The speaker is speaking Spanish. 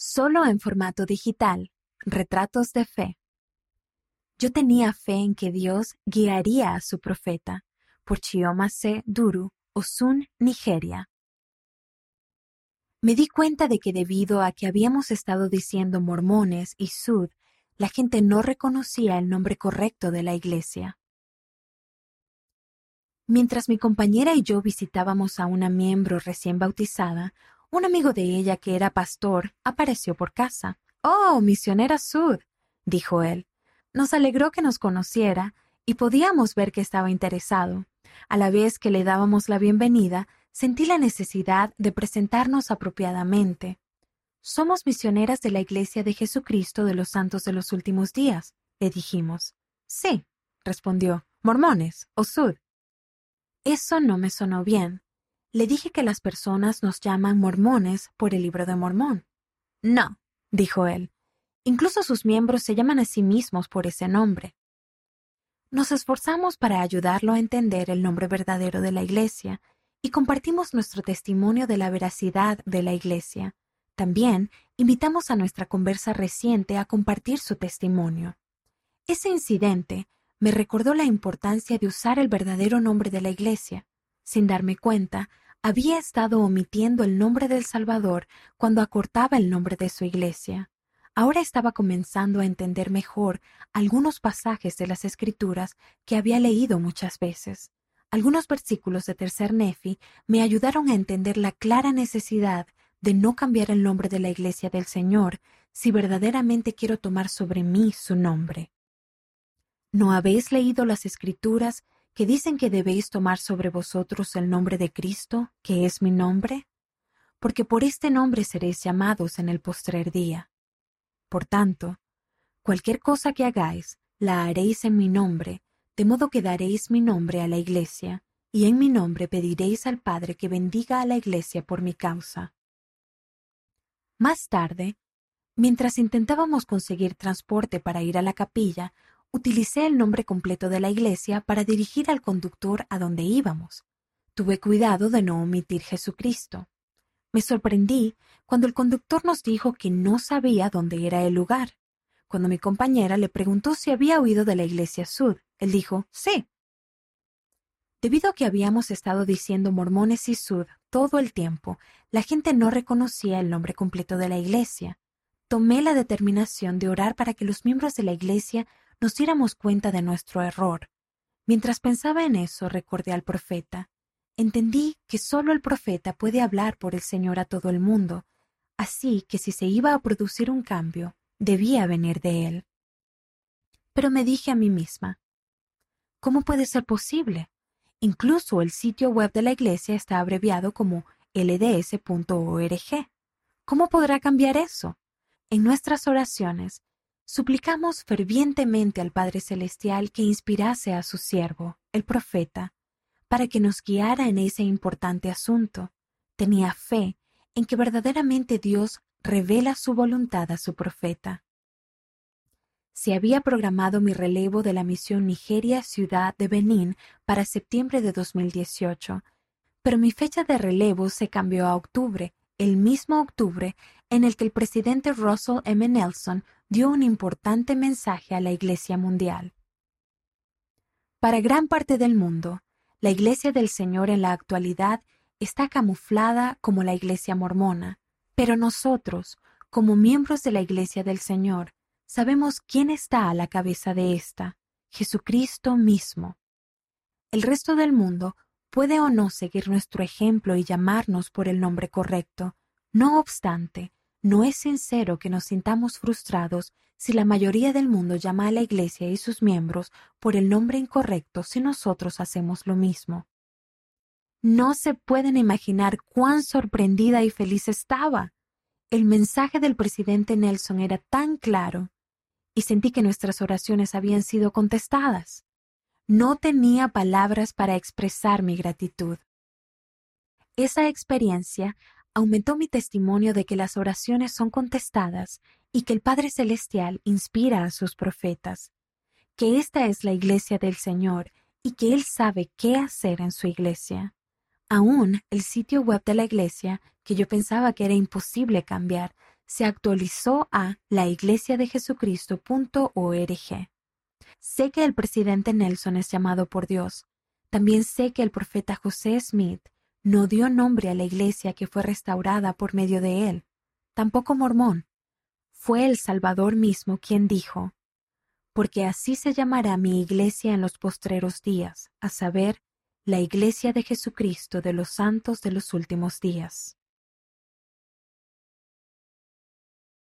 solo en formato digital, retratos de fe. Yo tenía fe en que Dios guiaría a su profeta, por Chioma Duru, Osun, Nigeria. Me di cuenta de que debido a que habíamos estado diciendo mormones y sud, la gente no reconocía el nombre correcto de la iglesia. Mientras mi compañera y yo visitábamos a una miembro recién bautizada, un amigo de ella que era pastor apareció por casa. Oh, misionera Sud, dijo él. Nos alegró que nos conociera y podíamos ver que estaba interesado. A la vez que le dábamos la bienvenida, sentí la necesidad de presentarnos apropiadamente. Somos misioneras de la Iglesia de Jesucristo de los Santos de los Últimos Días, le dijimos. Sí, respondió. Mormones, o Sud. Eso no me sonó bien. Le dije que las personas nos llaman mormones por el libro de Mormón. No, dijo él. Incluso sus miembros se llaman a sí mismos por ese nombre. Nos esforzamos para ayudarlo a entender el nombre verdadero de la Iglesia y compartimos nuestro testimonio de la veracidad de la Iglesia. También invitamos a nuestra conversa reciente a compartir su testimonio. Ese incidente me recordó la importancia de usar el verdadero nombre de la Iglesia. Sin darme cuenta, había estado omitiendo el nombre del Salvador cuando acortaba el nombre de su Iglesia. Ahora estaba comenzando a entender mejor algunos pasajes de las Escrituras que había leído muchas veces. Algunos versículos de Tercer Nefi me ayudaron a entender la clara necesidad de no cambiar el nombre de la Iglesia del Señor si verdaderamente quiero tomar sobre mí su nombre. ¿No habéis leído las escrituras que dicen que debéis tomar sobre vosotros el nombre de Cristo, que es mi nombre? Porque por este nombre seréis llamados en el postrer día. Por tanto, cualquier cosa que hagáis, la haréis en mi nombre, de modo que daréis mi nombre a la iglesia, y en mi nombre pediréis al Padre que bendiga a la iglesia por mi causa. Más tarde, mientras intentábamos conseguir transporte para ir a la capilla, utilicé el nombre completo de la iglesia para dirigir al conductor a donde íbamos. Tuve cuidado de no omitir Jesucristo. Me sorprendí cuando el conductor nos dijo que no sabía dónde era el lugar. Cuando mi compañera le preguntó si había oído de la iglesia Sud, él dijo sí. Debido a que habíamos estado diciendo mormones y Sud todo el tiempo, la gente no reconocía el nombre completo de la iglesia. Tomé la determinación de orar para que los miembros de la iglesia nos diéramos cuenta de nuestro error. Mientras pensaba en eso, recordé al profeta. Entendí que solo el profeta puede hablar por el Señor a todo el mundo, así que si se iba a producir un cambio, debía venir de él. Pero me dije a mí misma, ¿cómo puede ser posible? Incluso el sitio web de la iglesia está abreviado como lds.org. ¿Cómo podrá cambiar eso? En nuestras oraciones suplicamos fervientemente al Padre Celestial que inspirase a su siervo, el profeta, para que nos guiara en ese importante asunto. Tenía fe en que verdaderamente Dios revela su voluntad a su profeta. Se había programado mi relevo de la misión Nigeria Ciudad de Benín para septiembre de 2018, pero mi fecha de relevo se cambió a octubre, el mismo octubre en el que el presidente Russell M. Nelson dio un importante mensaje a la Iglesia Mundial. Para gran parte del mundo, la Iglesia del Señor en la actualidad está camuflada como la Iglesia mormona, pero nosotros, como miembros de la Iglesia del Señor, sabemos quién está a la cabeza de ésta, Jesucristo mismo. El resto del mundo puede o no seguir nuestro ejemplo y llamarnos por el nombre correcto. No obstante, no es sincero que nos sintamos frustrados si la mayoría del mundo llama a la Iglesia y sus miembros por el nombre incorrecto si nosotros hacemos lo mismo. No se pueden imaginar cuán sorprendida y feliz estaba. El mensaje del presidente Nelson era tan claro y sentí que nuestras oraciones habían sido contestadas. No tenía palabras para expresar mi gratitud. Esa experiencia aumentó mi testimonio de que las oraciones son contestadas y que el Padre Celestial inspira a sus profetas, que esta es la iglesia del Señor y que Él sabe qué hacer en su iglesia. Aún el sitio web de la iglesia, que yo pensaba que era imposible cambiar, se actualizó a laiglesiadejesucristo.org. Sé que el presidente Nelson es llamado por Dios. También sé que el profeta José Smith no dio nombre a la iglesia que fue restaurada por medio de él. Tampoco Mormón. Fue el Salvador mismo quien dijo, porque así se llamará mi iglesia en los postreros días, a saber, la iglesia de Jesucristo de los santos de los últimos días.